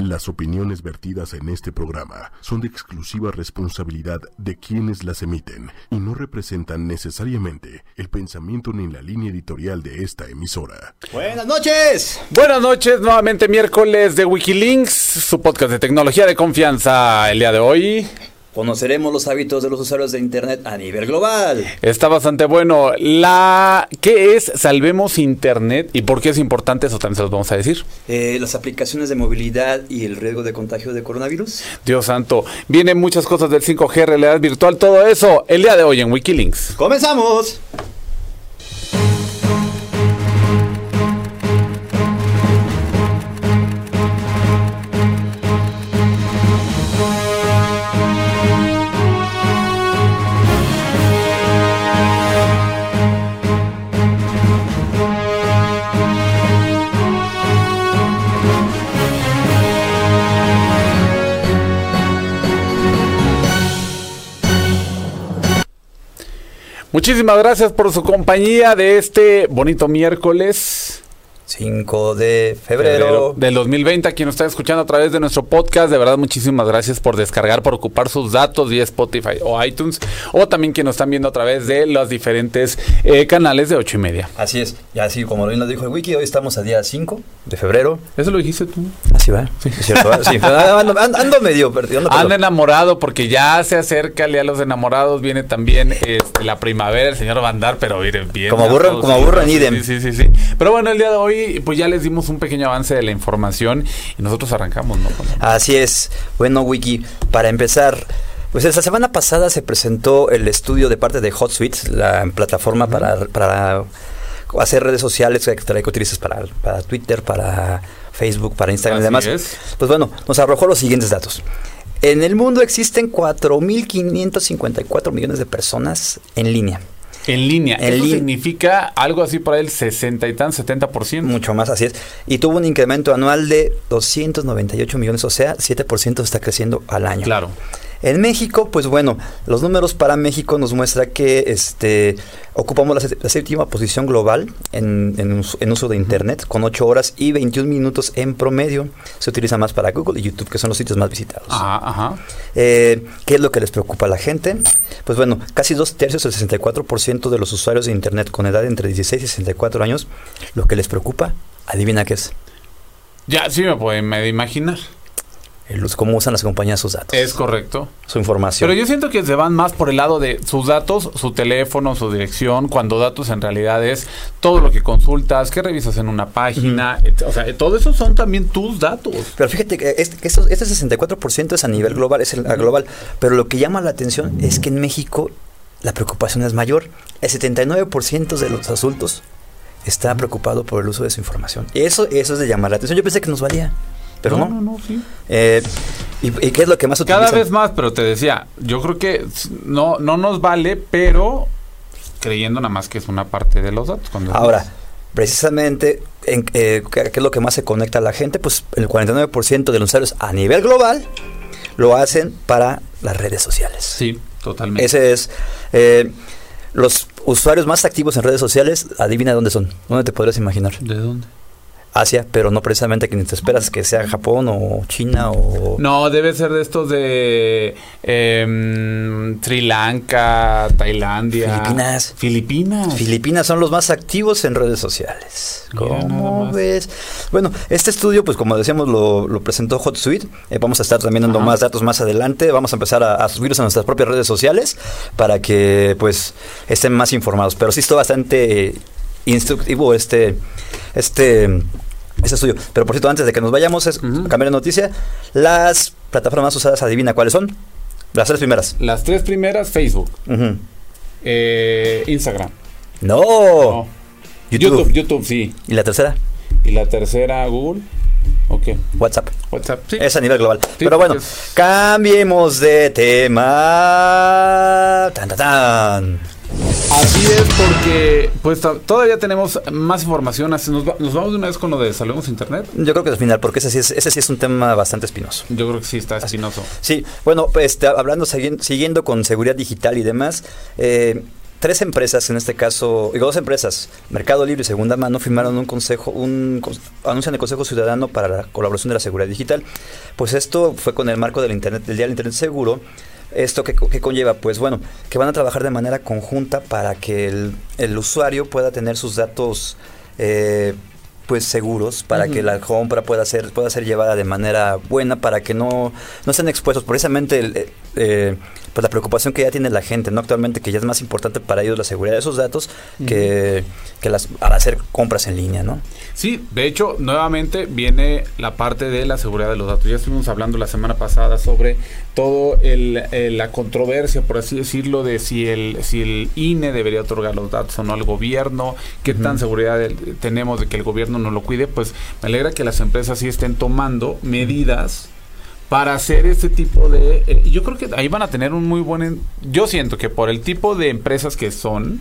Las opiniones vertidas en este programa son de exclusiva responsabilidad de quienes las emiten y no representan necesariamente el pensamiento ni la línea editorial de esta emisora. Buenas noches. Buenas noches, nuevamente miércoles de Wikilinks, su podcast de tecnología de confianza. El día de hoy Conoceremos los hábitos de los usuarios de Internet a nivel global. está bastante bueno. La ¿Qué es Salvemos Internet y por qué es importante? Eso también se los vamos a decir. Eh, las aplicaciones de movilidad y el riesgo de contagio de coronavirus. Dios santo, vienen muchas cosas del 5G, realidad virtual, todo eso el día de hoy en Wikilinks. ¡Comenzamos! Muchísimas gracias por su compañía de este bonito miércoles. 5 de febrero. del 2020, a quien nos está escuchando a través de nuestro podcast, de verdad muchísimas gracias por descargar, por ocupar sus datos vía Spotify o iTunes, o también quienes nos están viendo a través de los diferentes eh, canales de ocho y media. Así es, y así como bien lo dijo el wiki, hoy estamos a día 5 de febrero. ¿Eso lo dijiste tú? Así va, sí, es cierto, ¿va? sí, pero ando, medio perdido. ando enamorado porque ya se acerca el día de los enamorados, viene también este, la primavera, el señor Vandar, pero miren bien. Como a burro- como burro en idem. Sí, sí, sí. Pero bueno, el día de hoy pues ya les dimos un pequeño avance de la información y nosotros arrancamos, ¿no? Así es. Bueno, Wiki, para empezar, pues esta semana pasada se presentó el estudio de parte de HotSuite, la plataforma para, para hacer redes sociales que, que utilizas para, para Twitter, para Facebook, para Instagram y Así demás. es. Pues bueno, nos arrojó los siguientes datos. En el mundo existen 4.554 millones de personas en línea. En línea. En Eso significa algo así por ahí el 60 y tan, 70%. Mucho más, así es. Y tuvo un incremento anual de 298 millones, o sea, 7% está creciendo al año. Claro. En México, pues bueno, los números para México nos muestra que este ocupamos la, sé- la séptima posición global en, en us- en uso de Internet, con 8 horas y 21 minutos en promedio. Se utiliza más para Google y YouTube, que son los sitios más visitados. Ajá, ajá. Eh, ¿Qué es lo que les preocupa a la gente? Pues bueno, casi dos tercios, el 64% de los usuarios de Internet con edad entre 16 y 64 años, lo que les preocupa, adivina qué es, Ya, sí me pueden me imaginar. El us- cómo usan las compañías sus datos, Es correcto. su información. Pero yo siento que se van más por el lado de sus datos, su teléfono, su dirección, cuando datos en realidad es todo lo que consultas, que revisas en una página, o sea, todo eso son también tus datos. Pero fíjate que este, este 64% es a nivel global, es el, a global. Pero lo que llama la atención es que en México la preocupación es mayor. El 79% de los adultos está preocupado por el uso de su información. Eso, eso es de llamar la atención. Yo pensé que nos valía, pero no. no, no, sí. Eh, ¿y, y qué es lo que más Cada utilizan? vez más, pero te decía, yo creo que no, no nos vale, pero creyendo nada más que es una parte de los datos. cuando Ahora, precisamente, en, eh, ¿qué qué es lo que más se conecta a la gente? Pues el 49% de los usuarios a nivel global lo hacen para las redes sociales. Sí, totalmente. Ese es. eh, los usuarios más activos en redes sociales, adivina dónde son. ¿Dónde te podrías imaginar? ¿De dónde? Asia, pero no precisamente que ni te esperas que sea Japón o China o. No, debe ser de estos de em, Sri Lanka, Tailandia. Filipinas. Filipinas. Filipinas son los más activos en redes sociales. ¿Cómo ves? Bueno, este estudio, pues como decíamos, lo, lo presentó HotSuite. Eh, vamos a estar también dando Ajá. más datos más adelante. Vamos a empezar a, a subirlos a nuestras propias redes sociales para que, pues, estén más informados. Pero sí está bastante eh, instructivo este, este, este estudio. Pero por cierto, antes de que nos vayamos, es Ujú. cambiar de noticia. Las plataformas usadas, adivina cuáles son. Las tres primeras. Las tres primeras, Facebook, eh, Instagram. No. No. YouTube. YouTube, YouTube, sí. Y la tercera, Y la tercera, Google. Ok. WhatsApp. WhatsApp, sí. Es a nivel global. Sí, Pero bueno, cambiemos de tema. Tan, tan, tan. Así es, porque pues to- todavía tenemos más información. Así Nos, va- nos vamos de una vez con lo de Salvemos Internet. Yo creo que al final, porque ese sí es, ese sí es un tema bastante espinoso. Yo creo que sí está espinoso. Sí, bueno, pues hablando, siguiendo con seguridad digital y demás, eh, tres empresas, en este caso, digo, dos empresas, Mercado Libre y Segunda Mano, firmaron un consejo, un anuncian el Consejo Ciudadano para la colaboración de la seguridad digital. Pues esto fue con el marco del Internet, del Día del Internet Seguro. ¿Esto qué, conlleva? Pues bueno, que van a trabajar de manera conjunta para que el, el usuario pueda tener sus datos eh, pues seguros para que la compra pueda ser pueda ser llevada de manera buena para que no no estén expuestos precisamente el, eh, pues la preocupación que ya tiene la gente, ¿no? Actualmente que ya es más importante para ellos la seguridad de esos datos que, las, al hacer compras en línea, ¿no? Sí, de hecho, nuevamente viene la parte de la seguridad de los datos. Ya estuvimos hablando la semana pasada sobre todo el, la controversia, por así decirlo, de si el, si el INE debería otorgar los datos o no al gobierno, qué tan seguridad tenemos de que el gobierno no lo cuide, pues me alegra que las empresas sí estén tomando medidas para hacer este tipo de... Eh, yo creo que ahí van a tener un muy buen... Yo siento que por el tipo de empresas que son,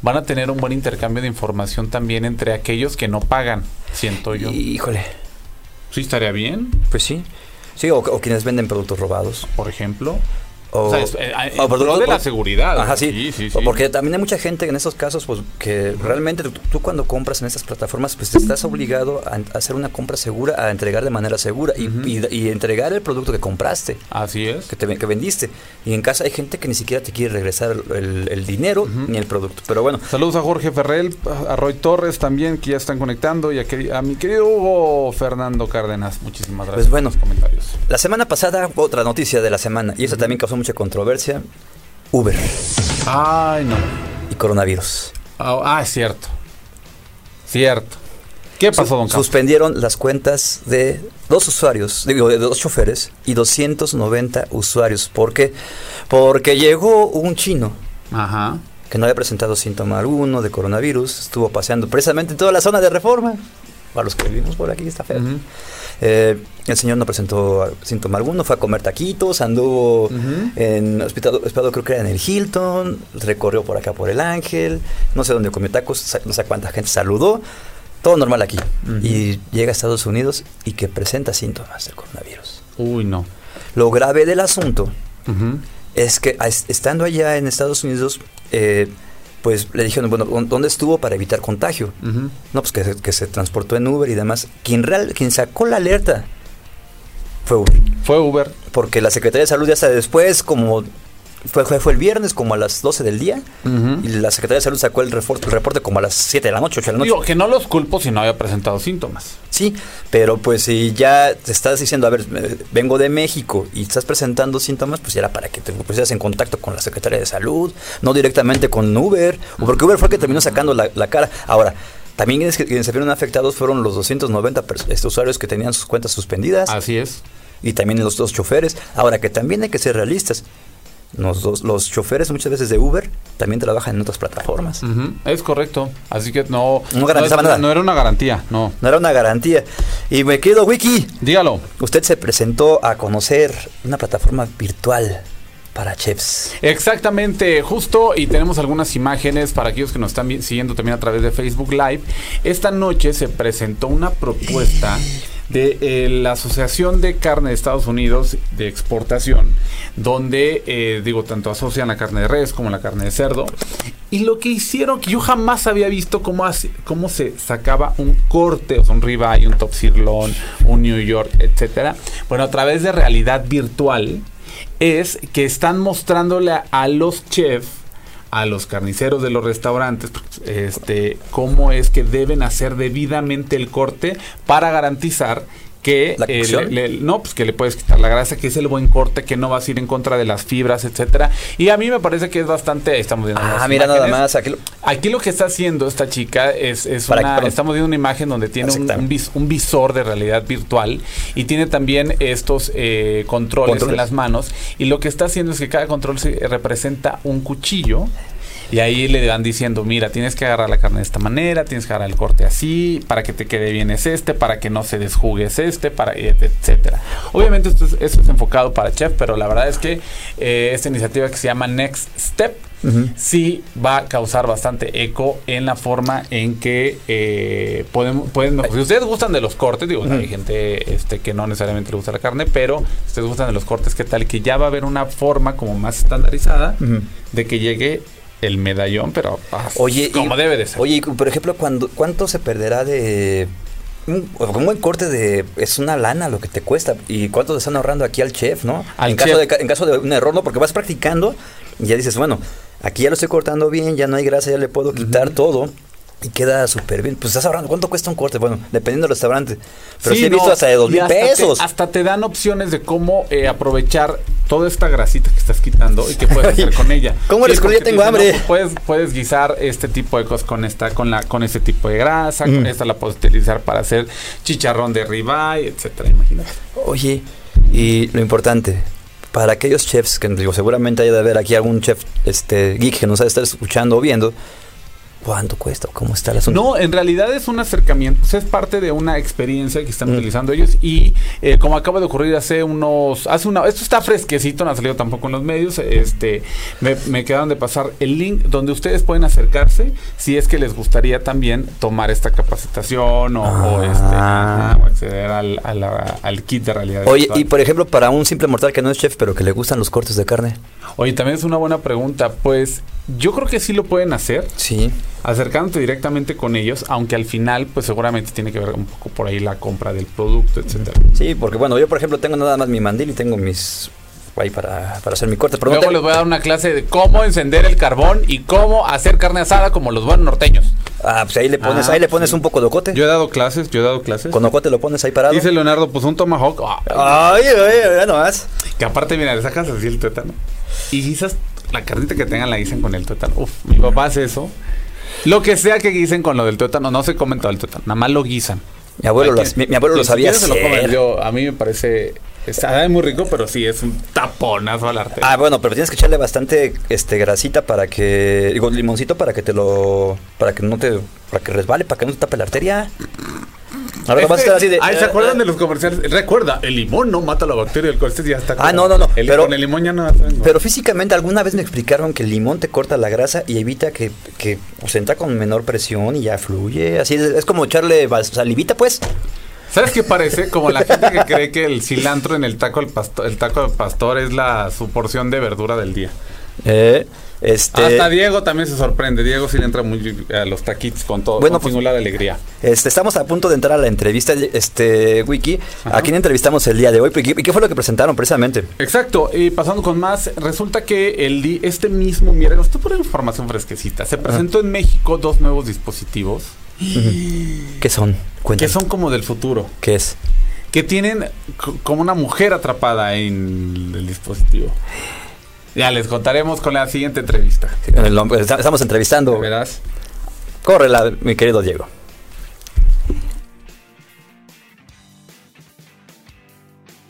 van a tener un buen intercambio de información también entre aquellos que no pagan, siento yo. Híjole. Sí, estaría bien. Pues sí. Sí, o, o quienes venden productos robados. Por ejemplo. O, sea, eh, de la seguridad. Ajá, sí. Porque también hay mucha gente en esos casos, pues, que realmente tú, cuando compras en estas plataformas, pues estás obligado a, hacer una compra segura, a entregar de manera segura y, entregar el producto que compraste. Así es. Que, te, que vendiste. Y en casa hay gente que ni siquiera te quiere regresar el, dinero ni el producto. Pero bueno. Saludos a Jorge Ferrell, a Roy Torres también, que ya están conectando, y a, a mi querido Hugo Fernando Cárdenas. Muchísimas gracias pues bueno, por los comentarios. La semana pasada, otra noticia de la semana, y esa también causó mucha controversia, Uber. Ay, no. Y coronavirus. Ah, es cierto. Cierto. ¿Qué pasó, don Suspendieron las cuentas de dos usuarios, digo, de dos choferes y 290 usuarios. ¿Por qué? Porque llegó un chino. Ajá. Que no había presentado síntoma alguno de coronavirus. Estuvo paseando precisamente en toda la zona de reforma. Para los que vivimos por aquí está feo. Eh, el señor no presentó síntoma alguno, fue a comer taquitos, anduvo en hospital, creo que era en el Hilton, recorrió por acá por el Ángel, no sé dónde comió tacos, no sé cuánta gente saludó, todo normal aquí. Y llega a Estados Unidos y que presenta síntomas del coronavirus. Uy, no. Lo grave del asunto es que estando allá en Estados Unidos, eh, pues le dijeron, bueno, ¿dónde estuvo para evitar contagio? No, pues que, se transportó en Uber y demás. Quien, real, quien sacó la alerta fue Uber. Fue Uber. Porque la Secretaría de Salud ya hasta después, como fue, fue, el viernes como a las 12 del día y la Secretaría de Salud sacó el reporte, el reporte como a las 7 de la noche, 8 de la noche. Digo, que no los culpo si no había presentado síntomas. Sí, pero pues si ya te estás diciendo, a ver, vengo de México y estás presentando síntomas, pues ya era para que te pusieras en contacto con la Secretaría de Salud, no directamente con Uber, o porque Uber fue el que terminó sacando la, cara. Ahora, también quienes se vieron afectados fueron los 290 este, usuarios que tenían sus cuentas suspendidas. Así es. Y también los dos choferes. Ahora que también hay que ser realistas. Los, los choferes muchas veces de Uber también trabajan en otras plataformas. Es correcto. Así que no, no garantizaba nada. No era una garantía, no. No era una garantía. Y me quedo, Wiki. Dígalo. Usted se presentó a conocer una plataforma virtual para chefs. Exactamente, justo y tenemos algunas imágenes para aquellos que nos están siguiendo también a través de Facebook Live. Esta noche se presentó una propuesta de eh, la Asociación de Carne de Estados Unidos de Exportación, donde, eh, digo, tanto asocian la carne de res como la carne de cerdo. Y lo que hicieron, que yo jamás había visto cómo, cómo se sacaba un corte, o sea, un ribeye, un top sirloin, un New York, etcétera. Bueno, a través de realidad virtual, es que están mostrándole a los chefs a los carniceros de los restaurantes este cómo es que deben hacer debidamente el corte para garantizar que eh, no pues que le puedes quitar la grasa que es el buen corte que no vas a ir en contra de las fibras etcétera. Y a mí me parece que es bastante estamos viendo ah mira nada más aquí lo, que está haciendo esta chica es, una, estamos viendo una imagen donde tiene un, visor de realidad virtual y tiene también estos eh, controles, en las manos y lo que está haciendo es que cada control se representa un cuchillo y ahí le van diciendo, mira, tienes que agarrar la carne de esta manera, tienes que agarrar el corte así, para que te quede bien es este, para que no se desjugue es este, para etcétera. Obviamente esto es, enfocado para chef, pero la verdad es que eh, esta iniciativa que se llama Next Step sí va a causar bastante eco en la forma en que eh, pueden, pueden si ustedes gustan de los cortes, digo, hay gente este, que no necesariamente le gusta la carne, pero si ustedes gustan de los cortes, ¿qué tal? Que ya va a haber una forma como más estandarizada de que llegue el medallón, pero ah, Oye, como y- debe de ser. Oye, y, por ejemplo, cuando, ¿cuánto se perderá de... Un, un buen corte de... Es una lana lo que te cuesta. ¿Y cuánto te están ahorrando aquí al chef, no? Al en, caso de, en caso de un error, ¿no? Porque vas practicando y ya dices, bueno, aquí ya lo estoy cortando bien, ya no hay grasa, ya le puedo quitar todo. Y queda súper bien. Pues estás ahorrando. ¿Cuánto cuesta un corte? Bueno, dependiendo del restaurante. Pero sí, he no, visto hasta de dos mil hasta te- pesos. hasta te dan opciones de cómo eh, aprovechar toda esta grasita que estás quitando y qué puedes hacer con ella. ¿Cómo eres? Ya te tengo dicen, hambre. no, puedes, puedes guisar este tipo de cosas con esta, con la, con este tipo de grasa, Mm. con esta la puedes utilizar para hacer chicharrón de ribeye, etcétera, imagínate. Oye, y lo importante, para aquellos chefs que digo, seguramente hay de haber aquí algún chef este geek que nos ha de estar escuchando o viendo, ¿cuánto cuesta? ¿Cómo está el asunto? No, en realidad es un acercamiento, sea, es parte de una experiencia que están Mm. utilizando ellos y eh, como acaba de ocurrir hace unos, hace una, esto está fresquecito, no ha salido tampoco en los medios, este, me, me quedaron de pasar el link donde ustedes pueden acercarse si es que les gustaría también tomar esta capacitación o, o, este, Ah. o acceder al, al kit de realidad. Oye, virtual. y por ejemplo, para un simple mortal que no es chef, pero que le gustan los cortes de carne. Oye, también es una buena pregunta, pues yo creo que sí lo pueden hacer. Sí. Acercándote directamente con ellos, aunque al final, pues seguramente tiene que ver un poco por ahí la compra del producto, etcétera. Sí, porque bueno, yo por ejemplo tengo nada más mi mandil y tengo mis ahí para, para hacer mi corte. Pero no Luego te- les voy a dar una clase de cómo encender el carbón y cómo hacer carne asada como los buenos norteños. Ah, pues ahí le pones, Ah, ahí le pones sí. un poco de ocote. Yo he dado clases, yo he dado clases. Con ocote lo pones ahí parado. Dice Leonardo, pues un tomahawk, ah, Ay, ay, ya nomás. que aparte, mira, le sacas así el tuétano. Y quizás la carnita que tengan la guisen con el tuétano. Uf, mi papá hace eso. Lo que sea que guisen con lo del tuétano, no se comen todo el tuétano, nada más lo guisan. Mi abuelo, lo, mi, mi abuelo lo sabía quieres se lo comen. hacer. Yo, a mí me parece. Está muy rico, pero sí es un taponazo al arte. Ah, bueno, pero tienes que echarle bastante este grasita para que digo limoncito para que te lo para que no te para que resbale, para que no te tape la arteria. Ahora vas a estar así de Ay, ¿se acuerdan de los comerciales? Recuerda, el limón no mata la bacteria del colesterol, ya está. Ah, no, no, no, El, pero- con el limón ya no. Pero físicamente alguna vez me explicaron que el limón te corta la grasa y evita que, que pues, entra con menor presión y ya fluye. Así es, es como echarle salivita, pues. ¿Sabes qué parece? Como la gente que cree que el cilantro en el taco del pastor, el taco del pastor es la su porción de verdura del día. Eh, este, Hasta Diego también se sorprende. Diego sí le entra muy a los taquitos con todo, Bueno, con pues- singular alegría. este, estamos a punto de entrar a la entrevista, este, Wiki. Ajá. ¿A quién entrevistamos el día de hoy? ¿Y qué, y qué fue lo que presentaron precisamente? Exacto, y pasando con más, resulta que el este mismo miércoles, esto por información fresquecita, se presentó en México dos nuevos dispositivos ¿Qué son? que Cuéntame. son como del futuro, ¿Qué es? que tienen co- como una mujer atrapada en el dispositivo. Ya les contaremos con la siguiente entrevista. El nombre- Estamos entrevistando. Verás. Córrela, mi querido Diego.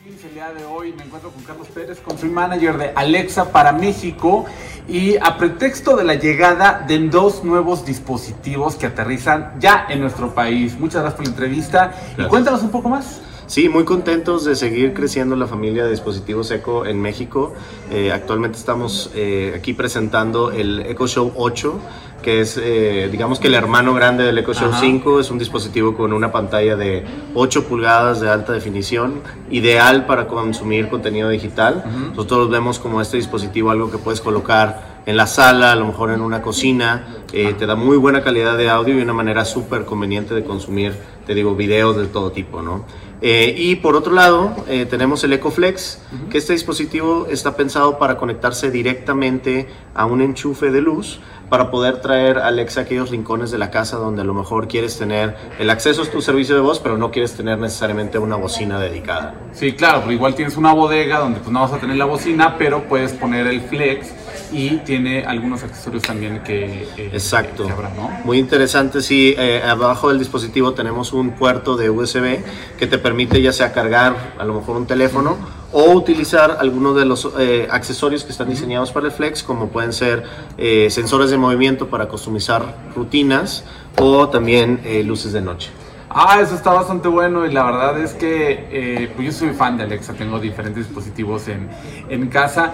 El día de hoy me encuentro con Carlos Pérez, country manager de Alexa para México y a pretexto de la llegada de dos nuevos dispositivos que aterrizan ya en nuestro país. Muchas gracias por la entrevista y cuéntanos un poco más. Sí, muy contentos de seguir creciendo la familia de dispositivos Eco en México. Eh, actualmente estamos eh, aquí presentando el Eco Show 8, que es, eh, digamos que el hermano grande del Eco Show Ajá. 5. Es un dispositivo con una pantalla de 8 pulgadas de alta definición, ideal para consumir contenido digital. Nosotros vemos como este dispositivo algo que puedes colocar en la sala, a lo mejor en una cocina. Eh, te da muy buena calidad de audio y una manera súper conveniente de consumir, te digo, videos de todo tipo, ¿no? Eh, y por otro lado, eh, tenemos el EcoFlex, que este dispositivo está pensado para conectarse directamente a un enchufe de luz para poder traer Alexa a aquellos rincones de la casa donde a lo mejor quieres tener el acceso a tu servicio de voz, pero no quieres tener necesariamente una bocina dedicada. Sí, claro, pero igual tienes una bodega donde pues no vas a tener la bocina, pero puedes poner el flex y tiene algunos accesorios también que, eh, Exacto. que habrá, ¿no? Muy interesante, sí. eh, abajo del dispositivo tenemos un puerto de USB que te permite ya sea cargar a lo mejor un teléfono o utilizar algunos de los eh, accesorios que están diseñados para el Flex, como pueden ser eh, sensores de movimiento para customizar rutinas o también eh, luces de noche. Ah, eso está bastante bueno y la verdad es que pues yo soy fan de Alexa, tengo diferentes dispositivos en, en casa.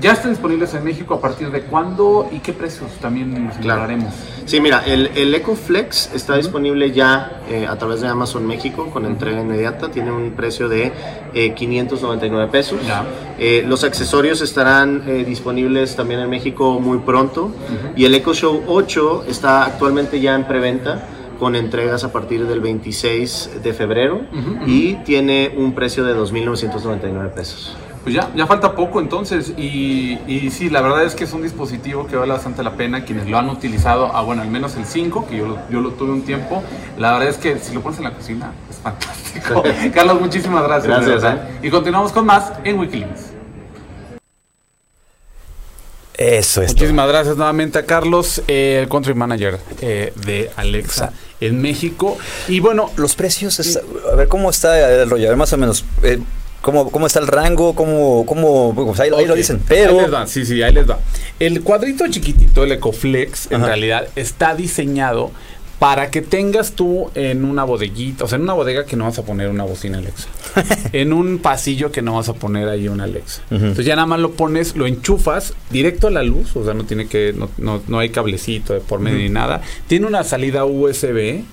¿Ya están disponibles en México a partir de cuándo y qué precios también nos Claro. Sí, mira, el, el Echo Flex está disponible ya eh, a través de Amazon México con entrega inmediata. Tiene un precio de eh, 599 pesos. Ya. Eh, los accesorios estarán eh, disponibles también en México muy pronto. Y el Echo Show 8 está actualmente ya en preventa con entregas a partir del 26 de febrero y tiene un precio de 2.999 pesos. Pues ya, ya falta poco entonces y, y sí, la verdad es que es un dispositivo que vale bastante la pena quienes lo han utilizado, ah, bueno, al menos el 5, que yo lo, yo lo tuve un tiempo, la verdad es que si lo pones en la cocina es fantástico. Carlos, muchísimas gracias. Gracias, verdad. Y continuamos con más en Wikileaks. Eso es. todo. Muchísimas gracias nuevamente a Carlos, eh, el country manager eh, de Alexa en México. Y bueno, Los precios, es- a ver cómo está el rollo, a ver más o menos. eh, ¿Cómo, ¿Cómo está el rango? ¿Cómo, cómo, pues ahí, ahí lo dicen, Ahí pero... les va, sí, sí, ahí les va. El cuadrito chiquitito, el Ecoflex, en realidad está diseñado para que tengas tú en una bodeguita, o sea, en una bodega que no vas a poner una bocina Alexa. en un pasillo que no vas a poner ahí una Alexa. Entonces ya nada más lo pones, lo enchufas directo a la luz, o sea, no tiene que, no, no, no hay cablecito de por medio ni nada. Tiene una salida USB.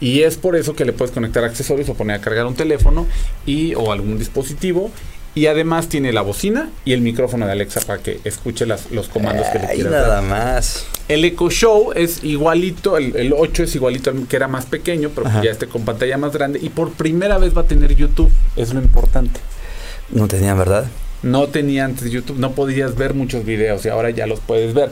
Y es por eso que le puedes conectar accesorios o poner a cargar un teléfono y o algún dispositivo. Y además tiene la bocina y el micrófono de Alexa para que escuche las, los comandos que le quieras nada dar. más. El Echo Show es igualito, el, el 8 es igualito al que era más pequeño, pero Ajá. ya este con pantalla más grande. Y por primera vez va a tener YouTube, es lo importante. No tenían, ¿verdad? No tenía antes YouTube, no podías ver muchos videos y ahora ya los puedes ver.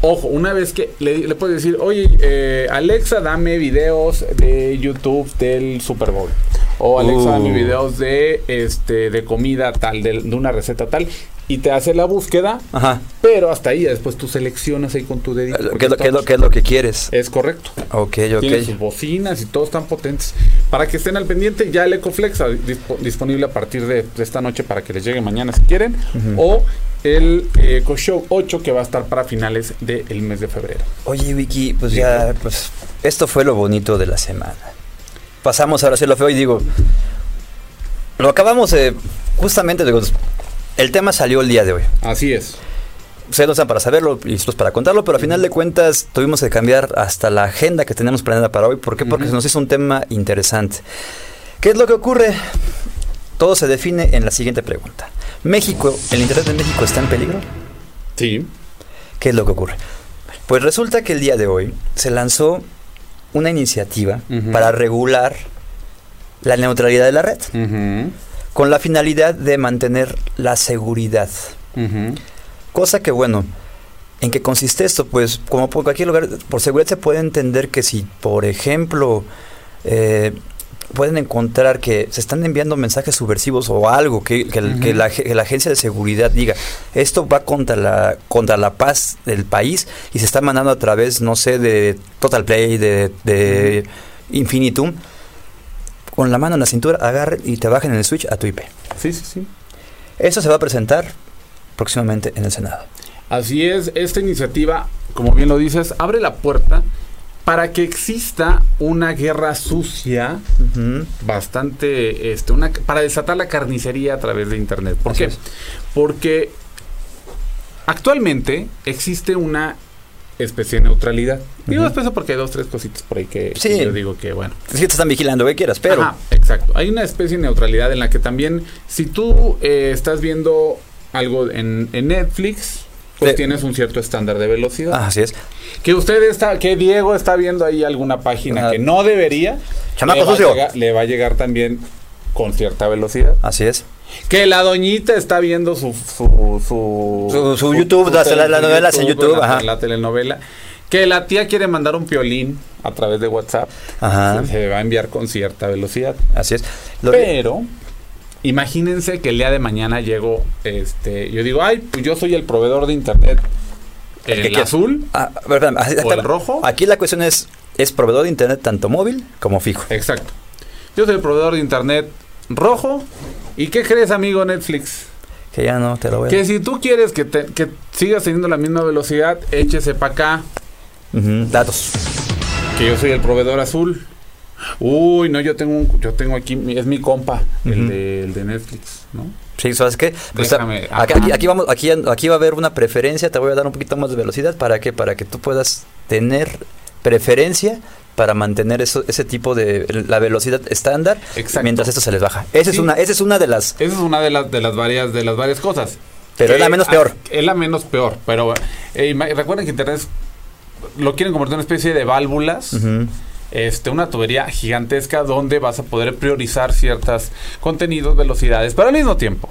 Ojo, una vez que le, le puedes decir, oye, eh, Alexa, dame videos de YouTube del Super Bowl. O Alexa, Uh. dame videos de, este, de comida tal, de, de una receta tal. Y te hace la búsqueda, Ajá. pero hasta ahí, ya después tú seleccionas ahí con tu dedito. ¿Qué es, lo, qué es lo- qué es lo que quieres? Es correcto. Ok, Tiene sus ok. bocinas y todos están potentes. Para que estén al pendiente, ya el Ecoflex dispo- disponible a partir de, de esta noche para que les llegue mañana si quieren. O el eh, Eco Show 8 que va a estar para finales del mes de febrero. Oye, Vicky, pues ya, pues esto fue lo bonito de la semana. Pasamos ahora a hacer lo feo y digo, lo acabamos de, justamente, digo, el tema salió el día de hoy. Así es. Ustedes no están para saberlo y nosotros para contarlo, pero a final de cuentas tuvimos que cambiar hasta la agenda que teníamos planeada para hoy. ¿Por qué? Porque se nos hizo un tema interesante. ¿Qué es lo que ocurre? Todo se define en la siguiente pregunta. ¿México, el Internet de México está en peligro? Sí. ¿Qué es lo que ocurre? Pues resulta que el día de hoy se lanzó una iniciativa para regular la neutralidad de la red, con la finalidad de mantener la seguridad. Cosa que, bueno, ¿en qué consiste esto? Pues como por cualquier lugar, por seguridad se puede entender que si, por ejemplo, eh, pueden encontrar que se están enviando mensajes subversivos o algo que, que la, que la agencia de seguridad diga, esto va contra la, contra la paz del país y se está mandando a través, no sé, de Total Play, de, de Infinitum, con la mano en la cintura, agarren y te bajen en el switch a tu IP. Sí, sí, sí. Eso se va a presentar próximamente en el Senado. Así es, esta iniciativa, como bien lo dices, abre la puerta para que exista una guerra sucia bastante este una para desatar la carnicería a través de internet. ¿Por Así qué? es. Porque actualmente existe una especie de neutralidad. Digo Ujú. especie porque hay dos tres cositas por ahí que, que Sí. yo digo que bueno. Que te están vigilando, que quieras, pero. Ajá, exacto. Hay una especie de neutralidad en la que también si tú eh, estás viendo algo en, en Netflix pues Sí. tienes un cierto estándar de velocidad. Ah, así es. Que usted está, que Diego está viendo ahí alguna página Ah. que no debería. Chamaco le va a sucio. llegar- le va a llegar también con cierta velocidad. Así es. Que la doñita está viendo su su, su, Su- su YouTube, las- su novelas en YouTube, la, ajá. la telenovela. Que la tía quiere mandar un piolín a través de WhatsApp. Ajá. Se, se va a enviar con cierta velocidad. Así es. Lo que- Pero imagínense que el día de mañana llego, este, yo digo, ay, pues yo soy el proveedor de internet. El El, que quiera. azul, Ah, ¿O el rojo? Aquí la cuestión es: es proveedor de internet tanto móvil como fijo. exacto. Yo soy el proveedor de internet rojo. ¿Y qué crees, amigo Netflix? Que ya no te lo voy a. Que si tú quieres que, te- que sigas teniendo la misma velocidad, échese para acá. Datos. Que yo soy el proveedor azul. Uy, no, yo tengo un- yo tengo aquí, es mi compa, el, de, el de Netflix, ¿no? Sí, ¿sabes qué? Pues, Déjame, aquí, aquí- aquí vamos, aquí, aquí va a haber una preferencia, te voy a dar un poquito más de velocidad. ¿Para qué? Para que tú puedas tener preferencia para mantener eso, ese tipo de la velocidad estándar Exacto. mientras esto se les baja. Esa es una esa es una de las Esa es una de las de las varias de las varias cosas. Pero es la Que, menos ah, peor. Es la menos peor, pero eh, recuerden que internet es- lo quieren convertir en una especie de válvulas. Este, una tubería gigantesca donde vas a poder priorizar ciertos contenidos, velocidades, pero al mismo tiempo.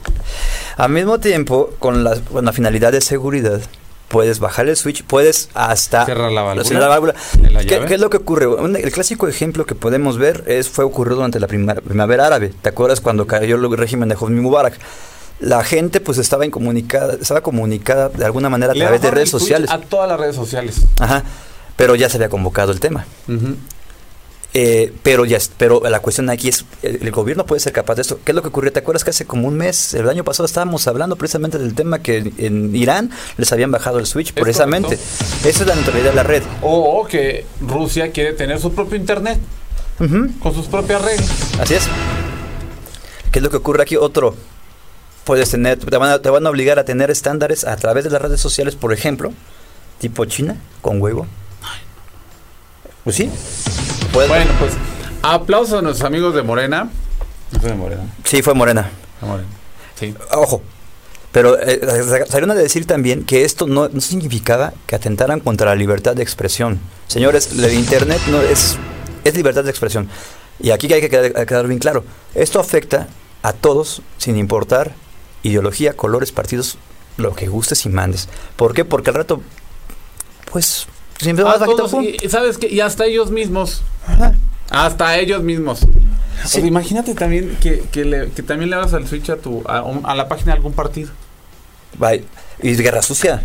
Al mismo tiempo, con la, con la finalidad de seguridad, puedes bajar el switch, puedes hasta Cerrar la válvula. cerrar la válvula. En la ¿Qué, es lo que ocurre? Un- el clásico ejemplo que podemos ver es fue ocurrido durante la primera- primavera árabe. ¿Te acuerdas cuando cayó el régimen de Hosni Mubarak? La gente pues estaba incomunicada, estaba comunicada de alguna manera a Le través de redes sociales. A todas las redes sociales. Ajá. Pero ya se había convocado el tema. Ujú. Eh, pero ya pero la cuestión aquí es el, el gobierno puede ser capaz de esto. ¿Qué es lo que ocurrió? ¿Te acuerdas que hace como un mes, el año pasado estábamos hablando precisamente del tema que en, Irán les habían bajado el switch precisamente? Esa es la neutralidad de la red. O que Rusia quiere tener su propio internet con sus propias reglas. Así es. ¿Qué es lo que ocurre aquí? Otro. Puedes tener, te van, a, te van a obligar a tener estándares a través de las redes sociales, por ejemplo, tipo China, con huevo. Pues sí. Puedes- Bueno, pues aplausos a nuestros amigos de Morena. No soy de Morena. Sí, fue Morena. Morena. Sí. Ojo. Pero eh, salieron a decir también que esto no, no significaba que atentaran contra la libertad de expresión. Señores, el Internet no es, es libertad de expresión. Y aquí hay que quedar, hay que quedar bien claro. Esto afecta a todos sin importar ideología, colores, partidos, lo que gustes y mandes. ¿Por qué? Porque al rato, pues, siempre A vas bajito, todos, pum. y, sabes que y hasta ellos mismos. Hasta ellos mismos. Sí. O sea, imagínate también que, que, le- que también le hagas al switch a tu a, la página de algún partido. Bye. Y guerra sucia.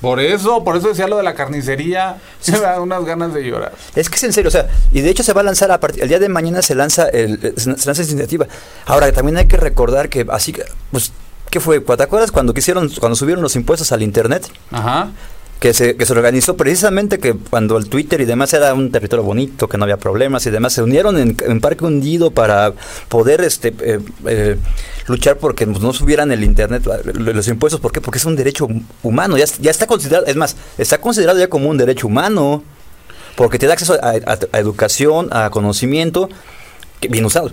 Por eso, por eso decía lo de la carnicería. Me da unas ganas de llorar. Es que es en serio, o sea, y de hecho se va a lanzar a partir, el día de mañana se lanza el, eh, se lanza esa iniciativa. Ahora también hay que recordar que así pues, ¿qué fue? ¿Te acuerdas cuando quisieron, cuando subieron los impuestos al internet? Ajá. Que se, que se organizó precisamente que cuando el Twitter y demás era un territorio bonito, que no había problemas y demás, se unieron en, Parque Hundido para poder este eh, eh, luchar porque no subieran el internet, los impuestos. ¿Por qué? Porque es un derecho humano, ya, ya está considerado, es más, está considerado ya como un derecho humano, porque te da acceso a, educación, a conocimiento, que bien usado.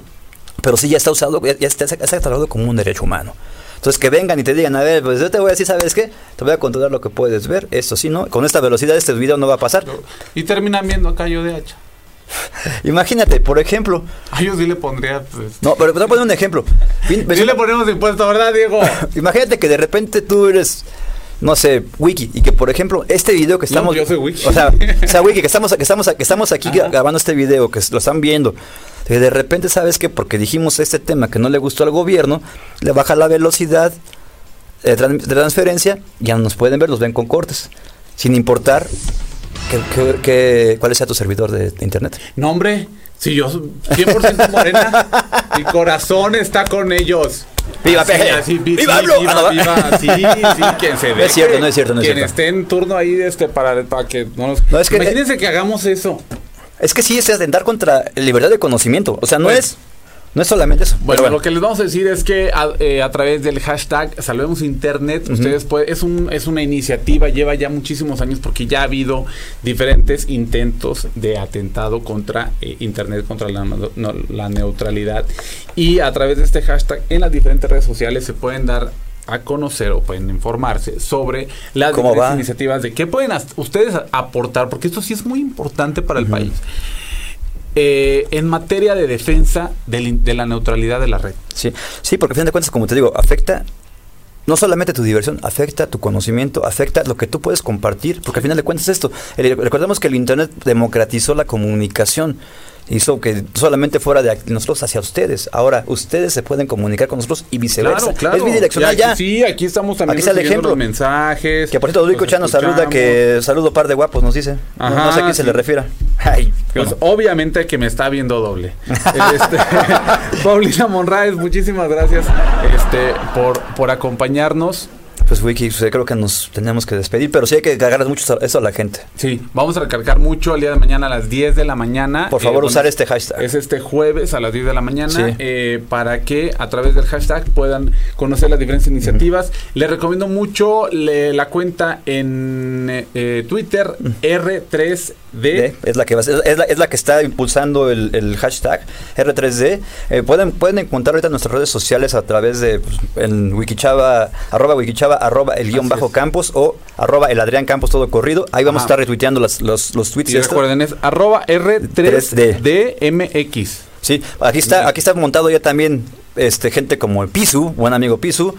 Pero sí ya está usado, ya, ya está, está catalogado como un derecho humano. Entonces que vengan y te digan, a ver, pues yo te voy a decir, ¿sabes qué? Te voy a controlar lo que puedes ver, esto sí, ¿no? Con esta velocidad este video no va a pasar. Y terminan viendo a Cayo de Hacha. Imagínate, por ejemplo, A ellos sí le pondría. Pues, no, pero te voy a poner un ejemplo. Sí le ponemos impuesto, ¿verdad, Diego? Imagínate que de repente tú eres, no sé, Wiki, y que por ejemplo, este video que estamos. yo soy Wiki. O sea, o sea, Wiki, que estamos, que estamos, que estamos aquí Ajá. grabando este video, que lo están viendo. Que de repente sabes que porque dijimos este tema que no le gustó al gobierno, le baja la velocidad de, tran- de transferencia, ya no nos pueden ver, los ven con cortes. Sin importar que, que- que- cuál sea tu servidor de, de internet. No, hombre. Si yo soy 100% morena, mi corazón está con ellos. ¡Viva así, vi- ¡Viva sí, AMLO! viva, Ah, no, viva, sí, sí, quien se No deje. es cierto, no es cierto, no es Quien cierto. esté en turno ahí este, para, para que no nos... No, es que- Imagínense que hagamos eso. Es que sí es atentar contra la libertad de conocimiento. O sea, no Bueno. es no es solamente eso. Bueno, lo que les vamos a decir es que a, eh, a través del hashtag Salvemos Internet, ustedes pueden, es, un, es una iniciativa, lleva ya muchísimos años porque ya ha habido diferentes intentos de atentado contra eh, Internet, contra la, no- no- la neutralidad. Y a través de este hashtag en las diferentes redes sociales se pueden dar a conocer o pueden informarse sobre las ¿Cómo diferentes va? iniciativas de qué pueden ustedes aportar, porque esto sí es muy importante para el país. Eh, en materia de defensa del de la neutralidad de la red. Sí, sí, porque a fin de cuentas, como te digo, afecta no solamente tu diversión, afecta tu conocimiento, afecta lo que tú puedes compartir, porque al final de cuentas esto, el- recordemos que el Internet democratizó la comunicación, hizo que solamente fuera de nosotros hacia ustedes, ahora ustedes se pueden comunicar con nosotros y viceversa, es bidireccional ya. Sí, aquí estamos también Aquí está el ejemplo. los mensajes. Que por cierto, Luis los Cochano saluda que saludo par de guapos, nos dice. No- sé a quién se le refiera. Ay, Pues bueno. obviamente que me está viendo doble. Este, Paulina Monraes, muchísimas gracias este, por, por acompañarnos pues Wiki, pues, creo que nos tenemos que despedir, pero sí hay que cargarles mucho eso a la gente. Sí, vamos a recargar mucho el día de mañana a las 10 de la mañana. Por favor, eh, usar este hashtag. Es este jueves a las 10 de la mañana eh, para que a través del hashtag puedan conocer las diferentes iniciativas. Uh. Les recomiendo mucho la cuenta en eh, Twitter. R3 de, es la que va, es, la, es la que está impulsando el, el hashtag R3D. Eh, pueden, pueden encontrar ahorita nuestras redes sociales a través de pues, en wikichava, arroba wikichava, arroba el guion bajo campos o arroba el Adrián Campos todo corrido. Ahí vamos a estar retuiteando las, los, los tweets. Y, recuerden, es arroba R3DMX. Sí, aquí está, aquí está montado ya también este gente como el Pisu, buen amigo Pisu,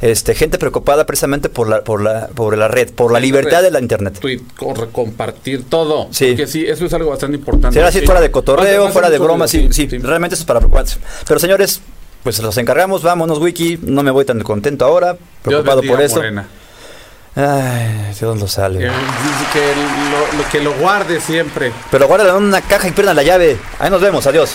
este gente preocupada precisamente por la por la por la red, por la libertad de la internet. Tweet, corre, compartir todo. Sí. Porque sí, eso es algo bastante importante. Si era así Sí. fuera de cotorreo, más fuera de broma, sí, sí, realmente eso es para preocuparse. Pero señores, pues los encargamos, vámonos Wiki, no me voy tan contento ahora, preocupado por eso. Morena. Ay, Dios lo Eh, dice que lo, lo- que lo guarde siempre. Pero guárdalo en una caja y pierdan la llave. Ahí nos vemos, adiós.